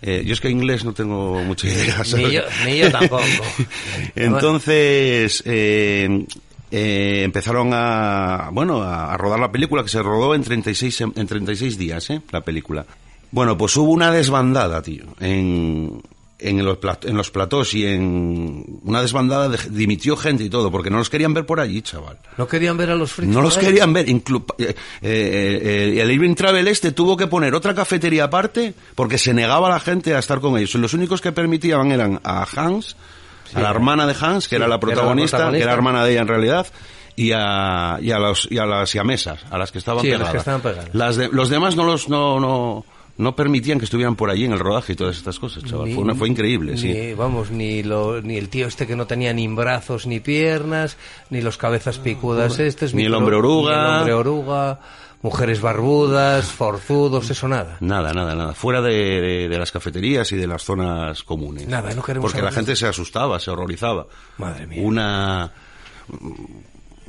Eh, yo es que inglés no tengo mucha idea. ¿sabes? Ni yo- ni yo tampoco. Entonces, eh, eh, empezaron a, bueno, a, a rodar la película, que se rodó en 36, sem- en 36 días, ¿eh? La película. Bueno, pues hubo una desbandada, tío, en, en, los, en los platós y en una desbandada de- dimitió gente y todo, porque no los querían ver por allí, chaval. No querían ver a los freaks. No los querían ver. inclu- eh, eh, eh, el Irving Travel este tuvo que poner otra cafetería aparte porque se negaba la gente a estar con ellos. Los únicos que permitían eran a Hans, a la hermana de Hans, que Sí, era la protagonista, que era hermana de ella en realidad, y a, y a, los, y a las siamesas, a las que estaban Sí, a las que estaban pegadas. Las de- los demás no los no, no, no permitían que estuvieran por allí en el rodaje y todas estas cosas, chaval. Ni- fue, una- fue increíble, sí. Vamos, ni, lo, ni el tío este que no tenía ni brazos ni piernas, ni los cabezas picudas estos, Ni el hombre oruga. ni el hombre oruga, mujeres barbudas, forzudos, eso nada. Nada, nada, nada. Fuera de, de- de las cafeterías y de las zonas comunes. Nada, no queremos Porque la gente se asustaba, se horrorizaba. Madre mía. Una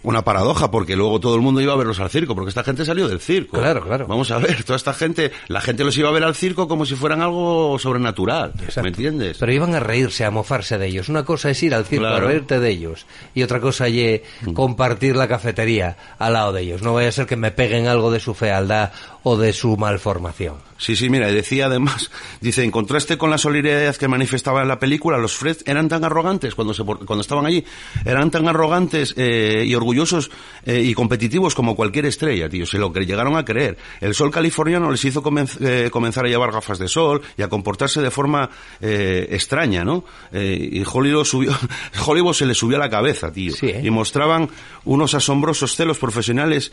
una paradoja porque luego todo el mundo iba a verlos al circo porque esta gente salió del circo Claro, claro. vamos a ver toda esta gente la gente los iba a ver al circo como si fueran algo sobrenatural Exacto. ¿me entiendes? Pero iban a reírse, a mofarse de ellos. Una cosa es ir al circo Claro. a reírte de ellos y otra cosa es compartir la cafetería al lado de ellos. No vaya a ser que me peguen algo de su fealdad o de su malformación. Sí, sí, mira, decía además, dice, en contraste con la solidaridad que manifestaba en la película, los Fred eran tan arrogantes cuando, se, cuando estaban allí, eran tan arrogantes eh, y orgullosos eh, y competitivos como cualquier estrella, tío, se lo que llegaron a creer. El sol californiano les hizo comenz- eh, comenzar a llevar gafas de sol y a comportarse de forma extraña, ¿no? Y Hollywood, subió, Hollywood se le subió a la cabeza, tío. Sí. Y mostraban unos asombrosos celos profesionales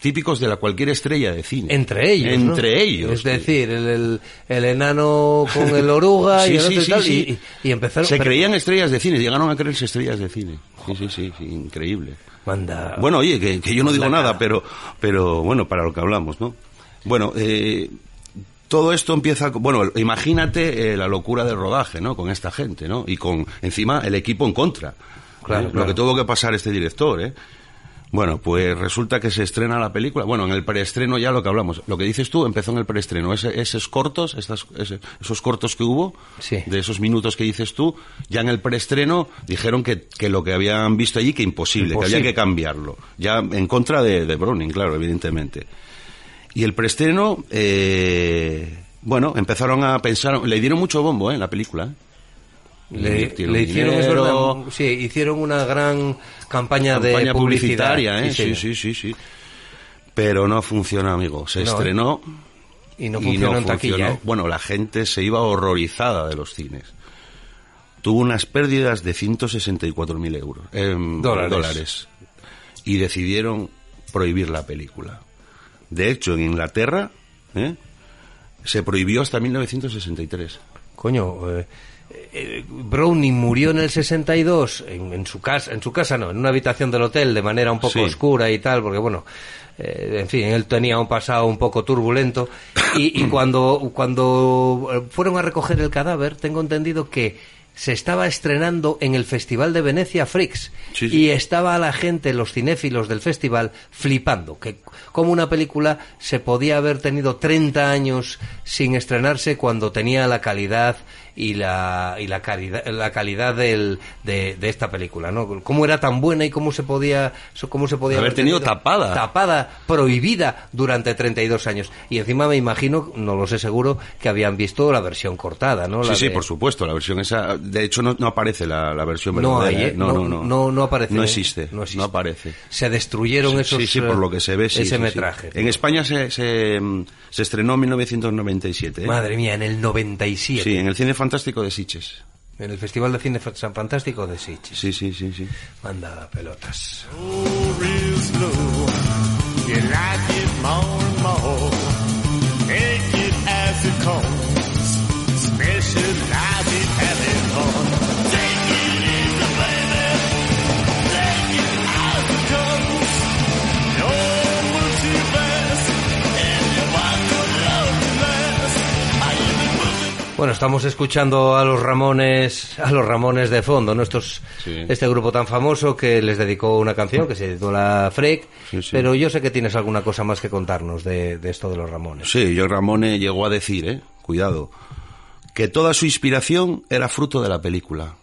típicos de la cualquier estrella de cine. Entre ellos. ¿no? Entre ellos. Es decir, el, el, el enano con el oruga y el sí, otro y sí, tal, y, y empezaron. Se pero- creían estrellas de cine, llegaron a creerse estrellas de cine. Sí, sí, sí, sí, increíble. Manda. Bueno, oye, que, que yo no digo nada, pero, pero bueno, para lo que hablamos, ¿no? Bueno, eh, todo esto empieza, bueno, imagínate eh, la locura del rodaje, ¿no? Con esta gente, ¿no? Y con, encima, el equipo en contra. Claro, ¿eh? claro. Lo que tuvo que pasar este director, ¿eh? Bueno, pues resulta que se estrena la película. Bueno, en el preestreno ya lo que hablamos. Lo que dices tú empezó en el preestreno. Ese- esos cortos, estas- ese- esos cortos que hubo, de esos minutos que dices tú, ya en el preestreno dijeron que, que lo que habían visto allí que imposible, que había que cambiarlo. Ya en contra de, de Browning, claro, evidentemente. Y el preestreno, eh, bueno, empezaron a pensar, le dieron mucho bombo, ¿eh? En la película. ¿eh? Le, invirtieron le hicieron, es dinero, verdad, sí, hicieron una gran campaña, de campaña publicidad. publicitaria, ¿eh? Sí, sí, sí, sí. Pero no funciona, amigo. Se No, ¿eh? estrenó Y no funcionó en taquilla, funcionó. ¿eh? Bueno, la gente se iba horrorizada de los cines. Tuvo unas pérdidas de 164.000 euros. em, Dólares. dólares. Y decidieron prohibir la película. De hecho, en Inglaterra ¿eh? se prohibió hasta 1963. Coño, eh, eh, Browning murió en el 62 en, en su casa, en su casa no, en una habitación del hotel de manera un poco Sí. oscura y tal, porque bueno, eh, en fin, él tenía un pasado un poco turbulento y, y cuando cuando eh, fueron a recoger el cadáver, tengo entendido que se estaba estrenando en el Festival de Venecia Freaks Sí, sí. y estaba la gente, los cinéfilos del festival, flipando, que como una película se podía haber tenido 30 años sin estrenarse cuando tenía la calidad y la, y la calidad, la calidad del, de, de esta película, ¿no? Cómo era tan buena y cómo se podía, cómo se podía Haber tenido tapada. tapada, prohibida durante 32 años. Y encima me imagino, no lo sé seguro, que habían visto la versión cortada, ¿no? Sí, La sí, de- por supuesto, la versión esa, de hecho no, no aparece la, la versión No verdadera. hay, ¿eh? ¿eh? No- no- no aparece, No ¿eh? existe, No no, existe. aparece. Se destruyeron Sí, esos Sí, sí, por lo que se ve, sí. ese sí, sí. metraje. En España se, se, se estrenó en 1997. ¿eh? Madre mía, en el 97. Sí, en el Cine Fantástico de Sitges. En el Festival de Cine San Fantástico de Sitges. Sí, sí, sí, sí. Manda pelotas. real Bueno, estamos escuchando a los Ramones, a los Ramones de fondo, ¿no? Estos- Sí. Este grupo tan famoso que les dedicó una canción que se titula Freak, Sí, sí. pero yo sé que tienes alguna cosa más que contarnos de, de esto de los Ramones. Sí, yo Ramone llegó a decir, eh, cuidado, que toda su inspiración era fruto de la película.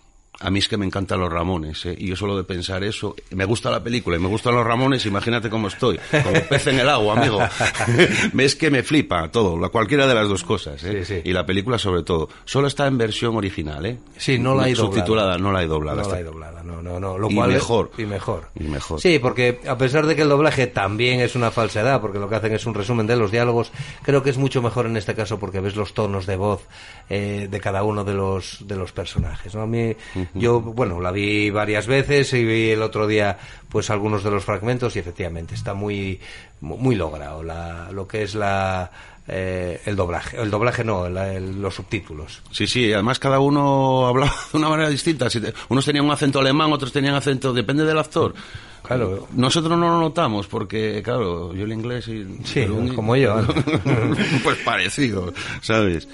A mí es que me encantan los Ramones, ¿eh? y yo solo de pensar eso, me gusta la película y me gustan los Ramones, imagínate cómo estoy, como pez en el agua, amigo. Ves que me flipa todo, la- cualquiera de las dos cosas, ¿eh? Sí, sí. y la película sobre todo. Solo está en versión original, ¿eh? Sí, no la hay doblada. Subtitulada, no la hay doblada. No está- la hay doblada, no, no, no. Lo Y cual es- mejor. y mejor. Y mejor. Sí, porque a pesar de que el doblaje también es una falsedad, porque lo que hacen es un resumen de los diálogos, creo que es mucho mejor en este caso porque ves los tonos de voz eh, de cada uno de los de los personajes. ¿no? A mí, yo, bueno, la vi varias veces y vi el otro día, pues algunos de los fragmentos y efectivamente está muy muy logrado la, lo que es la eh, el doblaje, el doblaje no, la- el- los subtítulos. Sí, sí, además cada uno hablaba de una manera distinta. Si te- unos tenían un acento alemán, otros tenían acento, depende del actor. Claro. Nosotros no lo notamos porque, claro, yo el inglés y... Sí, como yo. pues parecido, ¿sabes?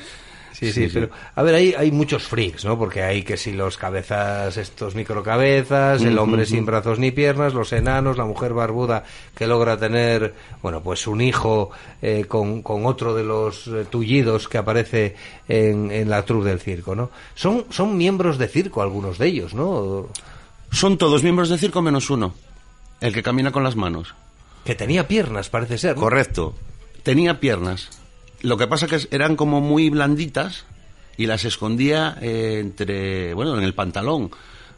Sí, sí, pero a ver, hay, hay muchos freaks, ¿no? Porque hay que si los cabezas, estos microcabezas, el hombre sin brazos ni piernas, los enanos, la mujer barbuda que logra tener, bueno, pues un hijo eh, con, con otro de los eh, tullidos que aparece en, en la troupe del circo, ¿no? Son, son miembros de circo algunos de ellos, ¿no? Son todos miembros de circo menos uno, el que camina con las manos. Que tenía piernas, parece ser, ¿no? Correcto. Tenía piernas. Lo que pasa que eran como muy blanditas y las escondía eh, entre, bueno, en el pantalón.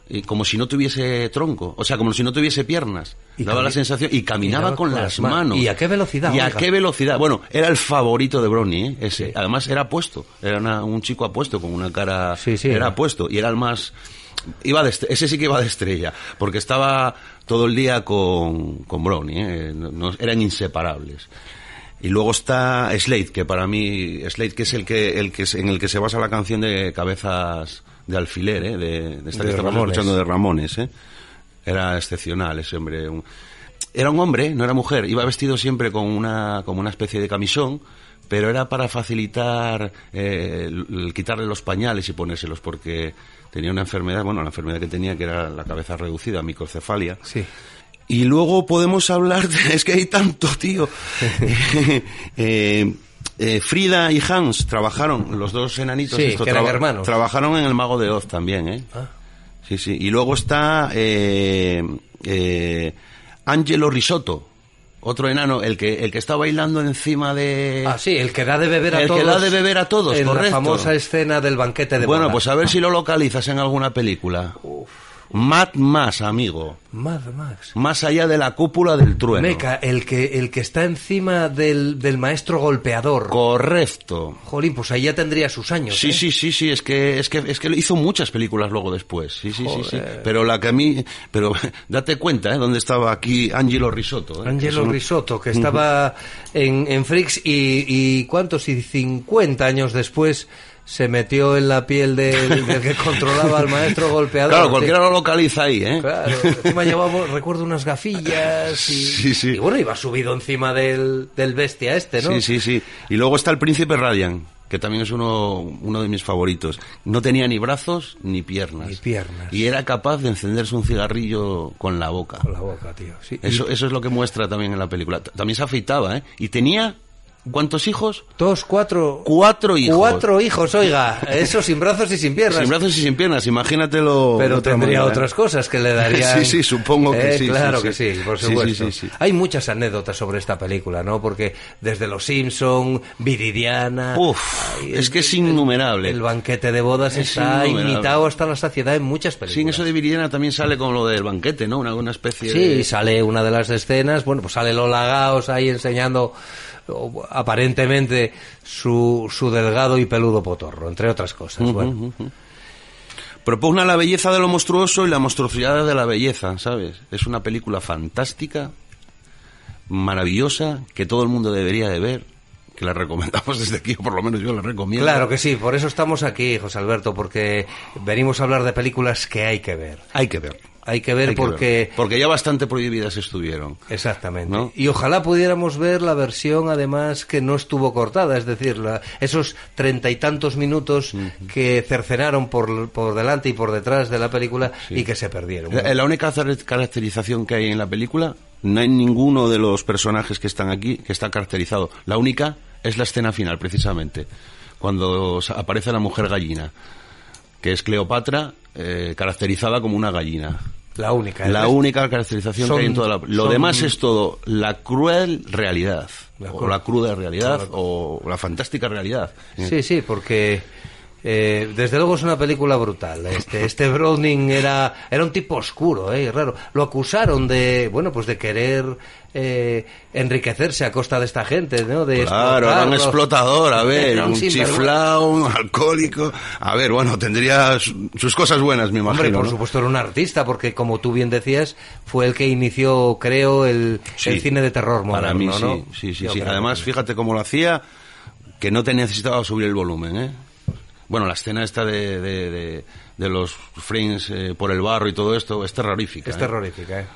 Y como si no tuviese tronco, o sea, como si no tuviese piernas. Y Daba la sensación y caminaba con, las manos. ¿Y a qué velocidad? ¿Y a qué velocidad? Bueno, era el favorito de Brownie, ¿eh? ese. Además era apuesto. Era una- un chico apuesto con una cara. Sí, sí. Era apuesto y era el más. Iba de est- ese sí que iba de estrella, porque estaba todo el día con, con Brownie, ¿eh? No- no- eran inseparables. Y luego está Slade, que para mí, Slade que es el que, el que en el que se basa la canción de Cabezas de Alfiler, ¿eh? de, de esta De que estamos escuchando de Ramones, ¿eh? Era excepcional ese hombre. un- Era un hombre, no era mujer. Iba vestido siempre con una, como una especie de camisón, pero era para facilitar eh, el, el quitarle los pañales y ponérselos, porque tenía una enfermedad, bueno, la enfermedad que tenía que era la cabeza reducida, microcefalia. Sí. Y luego podemos hablar de... Es que hay tanto, tío. Eh, eh, Frida y Hans trabajaron, los dos enanitos, Sí, que eran traba- hermanos. trabajaron en El Mago de Oz también, ¿eh? Ah. Sí, sí. Y luego está eh, eh, Angelo Risotto, otro enano, el que, el que está bailando encima de... Ah, sí, el que da de beber a El que todos. da de beber a todos, en correcto. la famosa escena del banquete de bueno, pues a ver si lo localizas en alguna película. Mad Más, amigo. Mad Max. Más allá de la cúpula del trueno. Meca, el que, el que está encima del, del maestro golpeador. Correcto. Jolín, pues ahí ya tendría sus años. Sí, ¿eh? sí, sí, sí, es que, es que, es que hizo muchas películas luego después. Sí, sí, sí, sí. Pero la que a mí, pero date cuenta, ¿eh? Dónde estaba aquí Angelo Risotto. ¿eh? Angelo Risotto, que estaba en, en Freaks y, y ¿cuántos? Y 50 años después se metió en la piel del, del que controlaba al maestro golpeador. Claro, cualquiera lo localiza ahí, ¿eh? Claro, encima llevaba, recuerdo, unas gafillas y, Sí, sí. y bueno, iba subido encima del, del bestia este, ¿no? Sí, sí, sí. Y luego está el príncipe Radian, que también es uno, uno de mis favoritos. No tenía ni brazos ni piernas. Ni piernas. Y era capaz de encenderse un cigarrillo con la boca. Con la boca, tío. Sí. Eso, eso es lo que muestra también en la película. También se afeitaba, ¿eh? Y tenía, ¿cuántos hijos? Dos, cuatro... Cuatro hijos. Cuatro hijos, oiga. Eso sin brazos y sin piernas. Sin brazos y sin piernas, imagínatelo. Pero tendría manera, otras cosas que le darían. Sí, sí, supongo que Eh, sí, Claro sí, que sí. sí, por Sí, sí, supuesto. sí, sí. Hay muchas anécdotas sobre esta película, ¿no? Porque desde Los Simpson, Viridiana. Uf, ay, es que es innumerable. El banquete de bodas Es está innumerable. imitado hasta la saciedad en muchas películas. Sin eso de Viridiana también sale con lo del banquete, ¿no? Una, una especie Sí, sale una de las escenas, bueno, pues sale Lola Gaos ahí enseñando aparentemente su, su delgado y peludo potorro, entre otras cosas. bueno. Propugna la belleza de lo monstruoso y la monstruosidad de la belleza, ¿sabes? Es una película fantástica, maravillosa, que todo el mundo debería de ver, que la recomendamos desde aquí, o por lo menos yo la recomiendo. Claro que sí, por eso estamos aquí, José Alberto, porque venimos a hablar de películas que hay que ver. Hay que ver. Hay que ver Hay que porque... ver. Porque ya bastante prohibidas estuvieron. Exactamente. ¿No? Y ojalá pudiéramos ver la versión, además, que no estuvo cortada, es decir, la- esos treinta y tantos minutos que cercenaron por, por delante y por detrás de la película y que se perdieron. La, la única car- caracterización que hay en la película, no hay ninguno de los personajes que están aquí que está caracterizado. La única es la escena final, precisamente, cuando aparece la mujer gallina, que es Cleopatra, eh, caracterizada como una gallina. La única. La única caracterización son- que hay en toda la... Lo son- demás es todo la cruel realidad, La o la cruda realidad, o la fantástica realidad. Sí, sí, porque eh, desde luego es una película brutal. Este, este Browning era, era un tipo oscuro, eh, raro. Lo acusaron de, bueno, pues de querer eh, enriquecerse a costa de esta gente, ¿no? De Claro, era un explotador, a ver, un chiflao, un alcohólico. A ver, bueno, tendría su- sus cosas buenas, me imagino. Hombre, por ¿no? supuesto era un artista, porque como tú bien decías, fue el que inició, creo, el, Sí. el cine de terror moderno, Para mí ¿no? sí, sí, sí. Sí. Además, fíjate cómo lo hacía, que no te necesitaba subir el volumen, ¿eh? Bueno, la escena esta de, de, de- de los frames eh, por el barro y todo esto es terrorífica. Es ¿eh? terrorífica, ¿eh?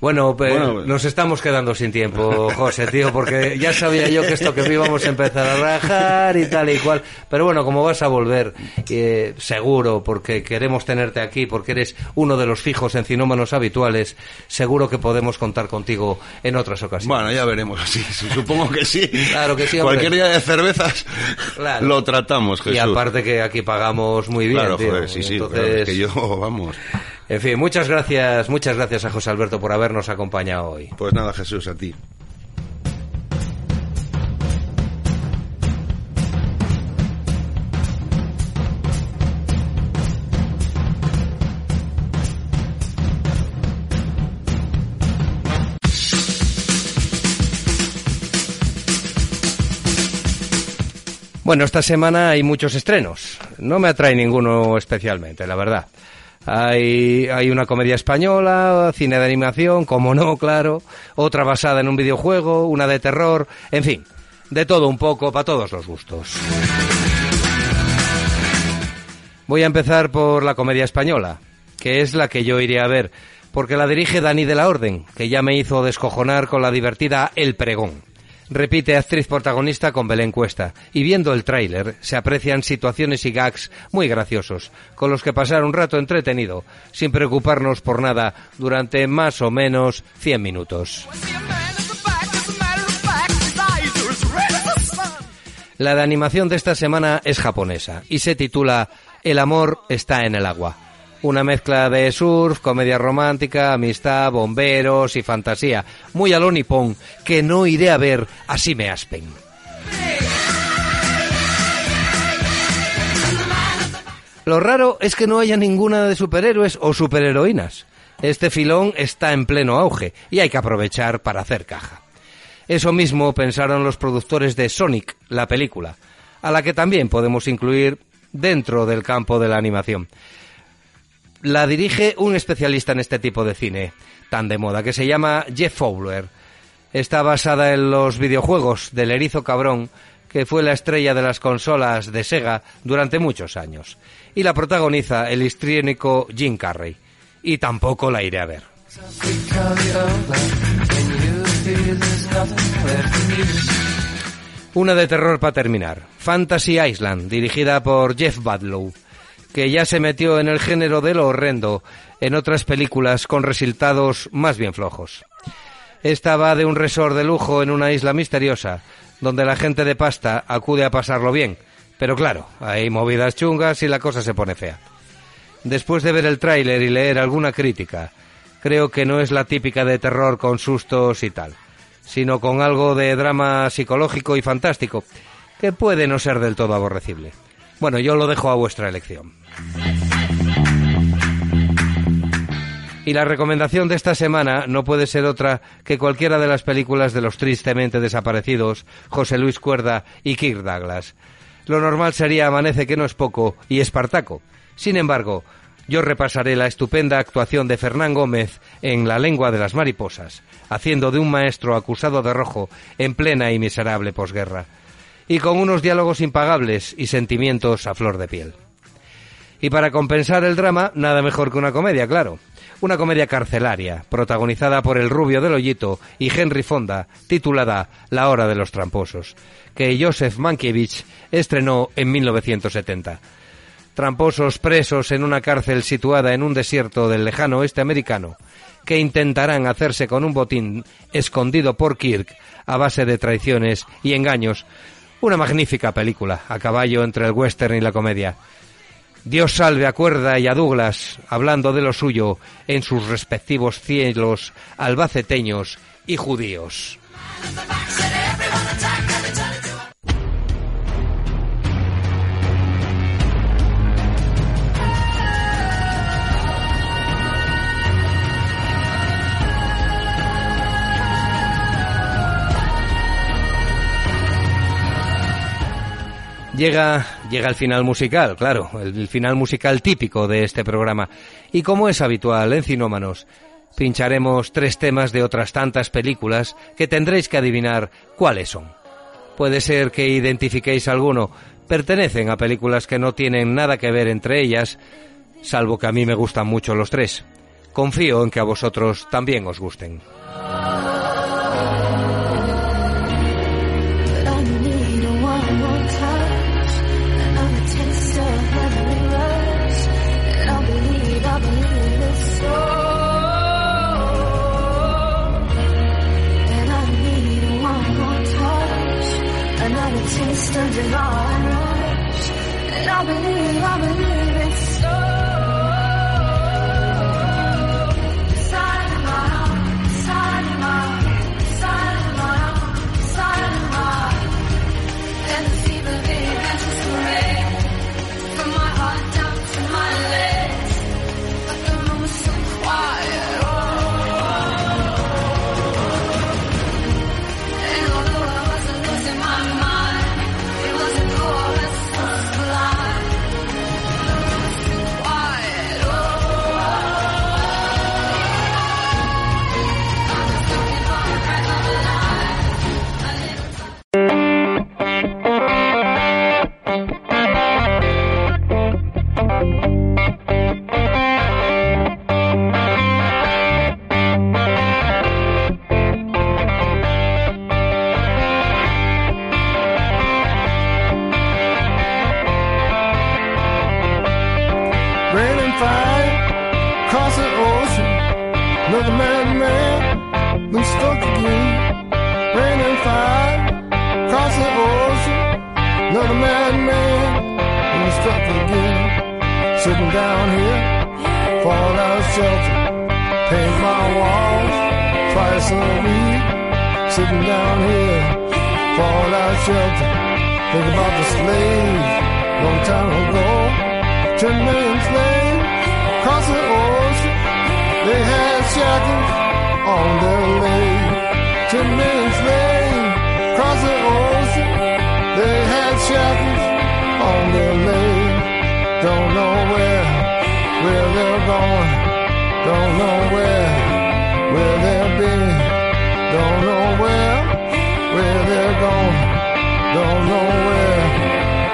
Bueno, Bueno, nos estamos quedando sin tiempo, José, tío, porque ya sabía yo que esto que íbamos a empezar a rajar y tal y cual. Pero bueno, como vas a volver, eh, seguro, porque queremos tenerte aquí, porque eres uno de los fijos en cinómanos habituales, seguro que podemos contar contigo en otras ocasiones. Bueno, ya veremos. Sí, sí, supongo que sí. Claro que sí, hombre. Cualquier día de cervezas Claro. lo tratamos, Jesús. y aparte que aquí pagamos muy bien, Claro, tío. joder, sí, sí. Entonces, claro, es que yo, vamos. En fin, muchas gracias, muchas gracias a José Alberto por habernos acompañado hoy. Pues nada, Jesús, a ti. Bueno, esta semana hay muchos estrenos. No me atrae ninguno especialmente, la verdad. Hay, hay una comedia española, cine de animación, como no, claro, otra basada en un videojuego, una de terror, en fin, de todo un poco, para todos los gustos. Voy a empezar por la comedia española, que es la que yo iría a ver, porque la dirige Dani de la Orden, que ya me hizo descojonar con la divertida El Pregón. Repite actriz protagonista con Belén Cuesta, y viendo el tráiler se aprecian situaciones y gags muy graciosos, con los que pasar un rato entretenido, sin preocuparnos por nada, durante más o menos 100 minutos. La de animación de esta semana es japonesa y se titula El amor está en el agua. Una mezcla de surf, comedia romántica, amistad, bomberos y fantasía. Muy a lo que no iré a ver así me aspen. Lo raro es que no haya ninguna de superhéroes o superheroínas. Este filón está en pleno auge y hay que aprovechar para hacer caja. Eso mismo pensaron los productores de Sonic, la película, a la que también podemos incluir dentro del campo de la animación. La dirige un especialista en este tipo de cine, tan de moda, que se llama Jeff Fowler. Está basada en los videojuegos del erizo cabrón, que fue la estrella de las consolas de Sega durante muchos años. Y la protagoniza el histriónico Jim Carrey. Y tampoco la iré a ver. Una de terror para terminar. Fantasy Island, dirigida por Jeff Badlow, que ya se metió en el género de lo horrendo en otras películas con resultados más bien flojos. Esta va de un resort de lujo en una isla misteriosa, donde la gente de pasta acude a pasarlo bien. Pero claro, hay movidas chungas y la cosa se pone fea. Después de ver el tráiler y leer alguna crítica, creo que no es la típica de terror con sustos y tal, sino con algo de drama psicológico y fantástico, que puede no ser del todo aborrecible. Bueno, yo lo dejo a vuestra elección. Y la recomendación de esta semana no puede ser otra que cualquiera de las películas de los tristemente desaparecidos José Luis Cuerda y Kirk Douglas. Lo normal sería Amanece que no es poco y Espartaco. Sin embargo, yo repasaré la estupenda actuación de Fernán Gómez en La lengua de las mariposas, haciendo de un maestro acusado de rojo en plena y miserable posguerra, y con unos diálogos impagables y sentimientos a flor de piel. Y para compensar el drama, nada mejor que una comedia, claro. Una comedia carcelaria, protagonizada por el rubio del hoyito y Henry Fonda, titulada La hora de los tramposos, que Joseph Mankiewicz estrenó en 1970. Tramposos presos en una cárcel situada en un desierto del lejano oeste americano, que intentarán hacerse con un botín escondido por Kirk a base de traiciones y engaños. Una magnífica película, a caballo entre el western y la comedia. Dios salve a Cuerda y a Douglas, hablando de lo suyo en sus respectivos cielos albaceteños y judíos. Llega, llega el final musical, claro, el, final musical típico de este programa. Y como es habitual en Cinómanos, pincharemos tres temas de otras tantas películas que tendréis que adivinar cuáles son. Puede ser que identifiquéis alguno, pertenecen a películas que no tienen nada que ver entre ellas, salvo que a mí me gustan mucho los tres. Confío en que a vosotros también os gusten.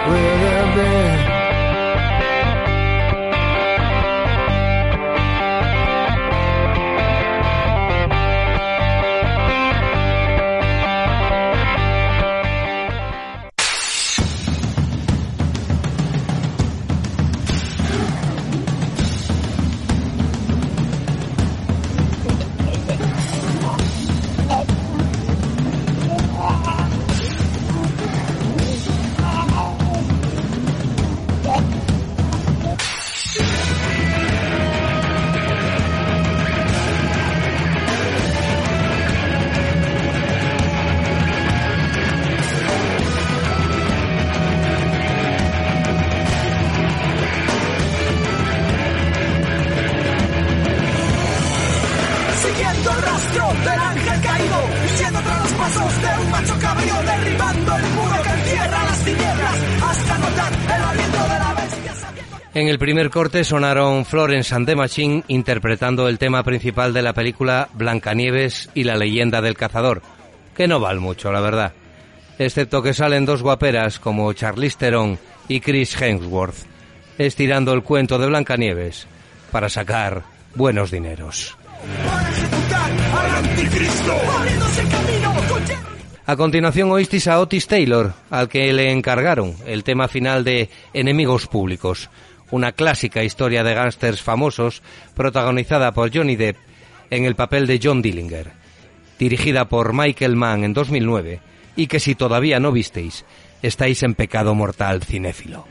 Where En el primer corte sonaron Florence and the Machine interpretando el tema principal de la película Blancanieves y la leyenda del cazador, que no vale mucho, la verdad. Excepto que salen dos guaperas como Charlize Theron y Chris Hemsworth, estirando el cuento de Blancanieves para sacar buenos dineros. A continuación oísteis a Otis Taylor, al que le encargaron el tema final de Enemigos Públicos, una clásica historia de gángsters famosos protagonizada por Johnny Depp en el papel de John Dillinger, dirigida por Michael Mann en 2009 y que si todavía no visteis, estáis en pecado mortal cinéfilo.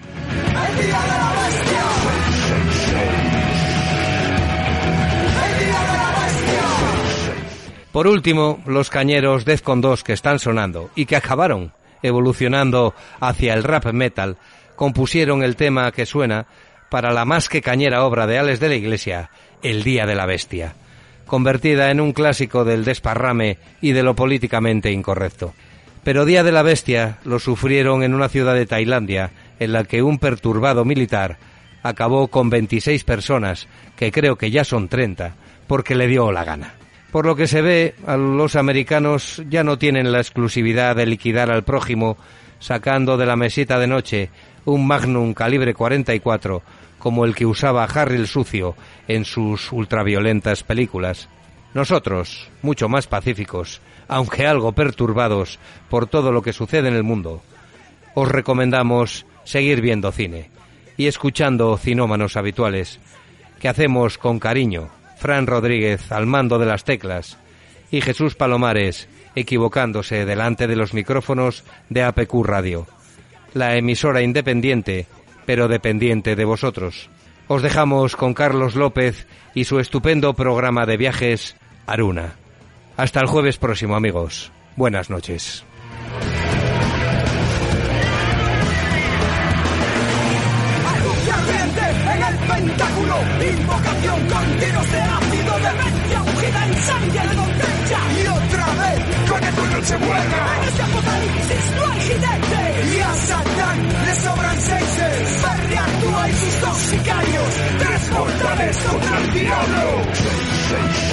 Por último, los cañeros Defcon 2 que están sonando y que acabaron evolucionando hacia el rap metal, compusieron el tema que suena para la más que cañera obra de Alex de la Iglesia, El Día de la Bestia, convertida en un clásico del desparrame y de lo políticamente incorrecto. Pero Día de la Bestia lo sufrieron en una ciudad de Tailandia en la que un perturbado militar acabó con 26 personas, que creo que ya son 30, porque le dio la gana. Por lo que se ve, a los americanos ya no tienen la exclusividad de liquidar al prójimo sacando de la mesita de noche un Magnum calibre 44 como el que usaba Harry el Sucio en sus ultraviolentas películas. Nosotros, mucho más pacíficos, aunque algo perturbados por todo lo que sucede en el mundo, os recomendamos seguir viendo cine y escuchando cinómanos habituales que hacemos con cariño Fran Rodríguez al mando de las teclas y Jesús Palomares equivocándose delante de los micrófonos de APQ Radio, la emisora independiente pero dependiente de vosotros. Os dejamos con Carlos López y su estupendo programa de viajes Aruna. Hasta el jueves próximo amigos. Buenas noches. Se. mortales contra el diablo.